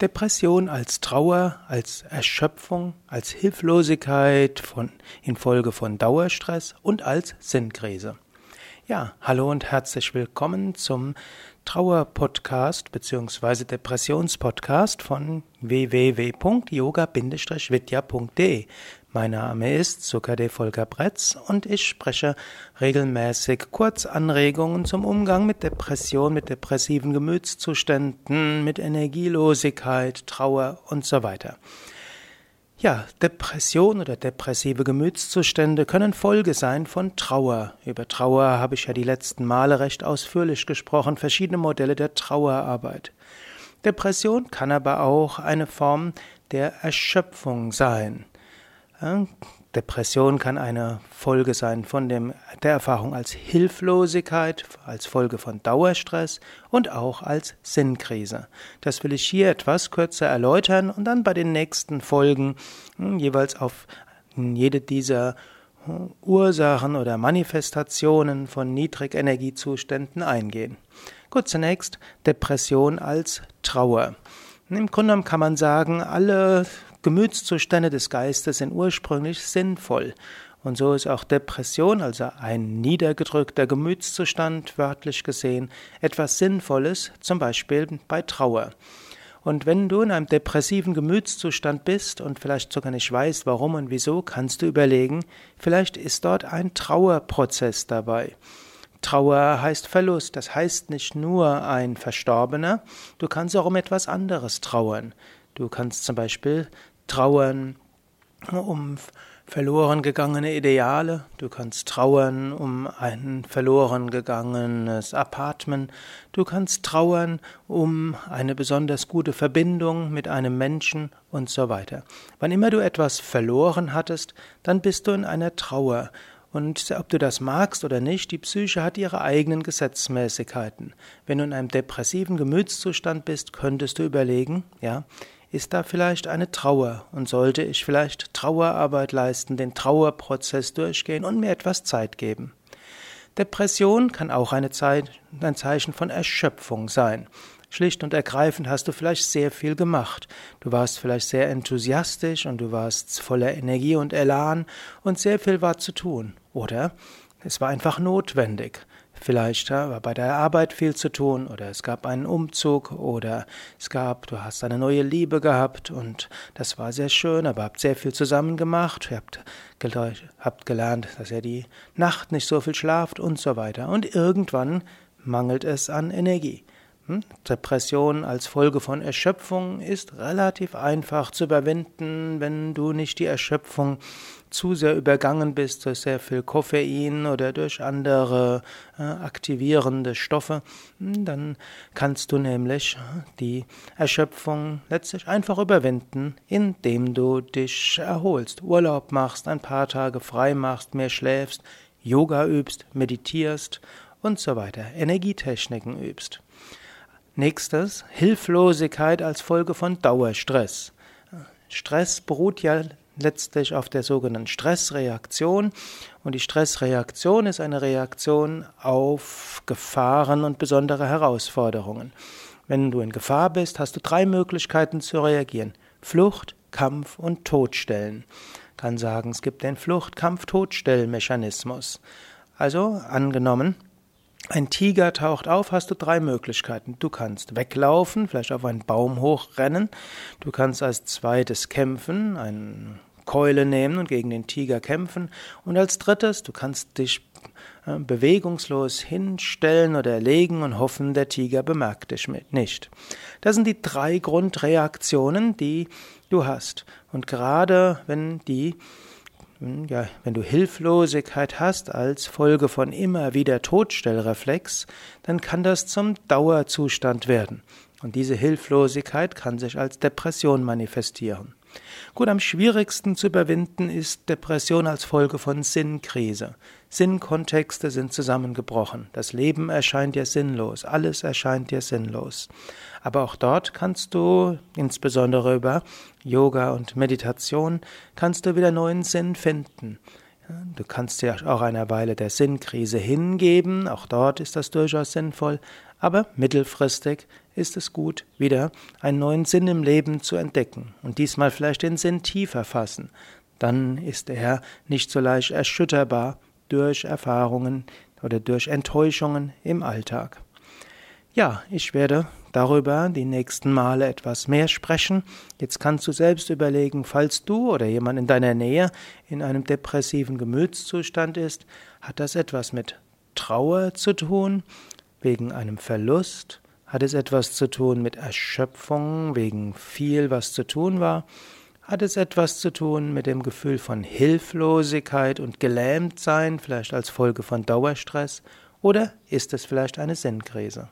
Depression als Trauer, als Erschöpfung, als Hilflosigkeit von, infolge von Dauerstress und als Sinnkrise. Ja, hallo und herzlich willkommen zum Trauer-Podcast bzw. Depressions-Podcast von www.yoga-vidya.de. Mein Name ist Sukade Volker Bretz und ich spreche regelmäßig Kurzanregungen zum Umgang mit Depression, mit depressiven Gemütszuständen, mit Energielosigkeit, Trauer und so weiter. Ja, Depression oder depressive Gemütszustände können Folge sein von Trauer. Über Trauer habe ich ja die letzten Male recht ausführlich gesprochen, verschiedene Modelle der Trauerarbeit. Depression kann aber auch eine Form der Erschöpfung sein. Depression kann eine Folge sein von dem, der Erfahrung als Hilflosigkeit, als Folge von Dauerstress und auch als Sinnkrise. Das will ich hier etwas kürzer erläutern und dann bei den nächsten Folgen hm, jeweils auf jede dieser hm, Ursachen oder Manifestationen von Niedrigenergiezuständen eingehen. Gut, zunächst Depression als Trauer. Im Grunde genommen kann man sagen, alle Gemütszustände des Geistes sind ursprünglich sinnvoll. Und so ist auch Depression, also ein niedergedrückter Gemütszustand, wörtlich gesehen, etwas Sinnvolles, zum Beispiel bei Trauer. Und wenn du in einem depressiven Gemütszustand bist und vielleicht sogar nicht weißt, warum und wieso, kannst du überlegen, vielleicht ist dort ein Trauerprozess dabei. Trauer heißt Verlust, das heißt nicht nur ein Verstorbener, du kannst auch um etwas anderes trauern. Du kannst zum Beispiel trauern um verloren gegangene Ideale, du kannst trauern um ein verloren gegangenes Apartment, du kannst trauern um eine besonders gute Verbindung mit einem Menschen und so weiter. Wann immer du etwas verloren hattest, dann bist du in einer Trauer. Und ob du das magst oder nicht, die Psyche hat ihre eigenen Gesetzmäßigkeiten. Wenn du in einem depressiven Gemütszustand bist, könntest du überlegen, ja, ist da vielleicht eine Trauer und sollte ich vielleicht Trauerarbeit leisten, den Trauerprozess durchgehen und mir etwas Zeit geben. Depression kann auch Zeit, ein Zeichen von Erschöpfung sein. Schlicht und ergreifend hast du vielleicht sehr viel gemacht. Du warst vielleicht sehr enthusiastisch und du warst voller Energie und Elan und sehr viel war zu tun. Oder es war einfach notwendig. Vielleicht war bei der Arbeit viel zu tun oder es gab einen Umzug oder es gab, du hast eine neue Liebe gehabt und das war sehr schön, aber habt sehr viel zusammen gemacht, ihr habt, habt gelernt, dass ihr die Nacht nicht so viel schlaft und so weiter. Und irgendwann mangelt es an Energie. Hm? Depression als Folge von Erschöpfung ist relativ einfach zu überwinden, wenn du nicht die Erschöpfung zu sehr übergangen bist durch sehr viel Koffein oder durch andere äh, aktivierende Stoffe, hm, dann kannst du nämlich die Erschöpfung letztlich einfach überwinden, indem du dich erholst, Urlaub machst, ein paar Tage frei machst, mehr schläfst, Yoga übst, meditierst und so weiter, Energietechniken übst. Nächstes, Hilflosigkeit als Folge von Dauerstress. Stress beruht ja letztlich auf der sogenannten Stressreaktion und die Stressreaktion ist eine Reaktion auf Gefahren und besondere Herausforderungen. Wenn du in Gefahr bist, hast du drei Möglichkeiten zu reagieren. Flucht, Kampf und Todstellen. Kann sagen, es gibt den Flucht, Kampf, Todstellmechanismus. Also angenommen, ein Tiger taucht auf, hast du drei Möglichkeiten. Du kannst weglaufen, vielleicht auf einen Baum hochrennen. Du kannst als zweites kämpfen, eine Keule nehmen und gegen den Tiger kämpfen. Und als drittes, du kannst dich äh, bewegungslos hinstellen oder legen und hoffen, der Tiger bemerkt dich nicht. Das sind die drei Grundreaktionen, die du hast. Und gerade wenn die ja, wenn du Hilflosigkeit hast als Folge von immer wieder Todstellreflex, dann kann das zum Dauerzustand werden. Und diese Hilflosigkeit kann sich als Depression manifestieren. Gut, am schwierigsten zu überwinden ist Depression als Folge von Sinnkrise. Sinnkontexte sind zusammengebrochen. Das Leben erscheint dir sinnlos. Alles erscheint dir sinnlos. Aber auch dort kannst du, insbesondere über Yoga und Meditation, kannst du wieder neuen Sinn finden. Du kannst dir auch einer Weile der Sinnkrise hingeben, auch dort ist das durchaus sinnvoll, aber mittelfristig ist es gut, wieder einen neuen Sinn im Leben zu entdecken und diesmal vielleicht den Sinn tiefer fassen. Dann ist er nicht so leicht erschütterbar durch Erfahrungen oder durch Enttäuschungen im Alltag. Ja, ich werde darüber die nächsten Male etwas mehr sprechen. Jetzt kannst du selbst überlegen, falls du oder jemand in deiner Nähe in einem depressiven Gemütszustand ist, hat das etwas mit Trauer zu tun, wegen einem Verlust, hat es etwas zu tun mit Erschöpfung, wegen viel, was zu tun war, hat es etwas zu tun mit dem Gefühl von Hilflosigkeit und Gelähmtsein, vielleicht als Folge von Dauerstress, oder ist es vielleicht eine Sinnkrise?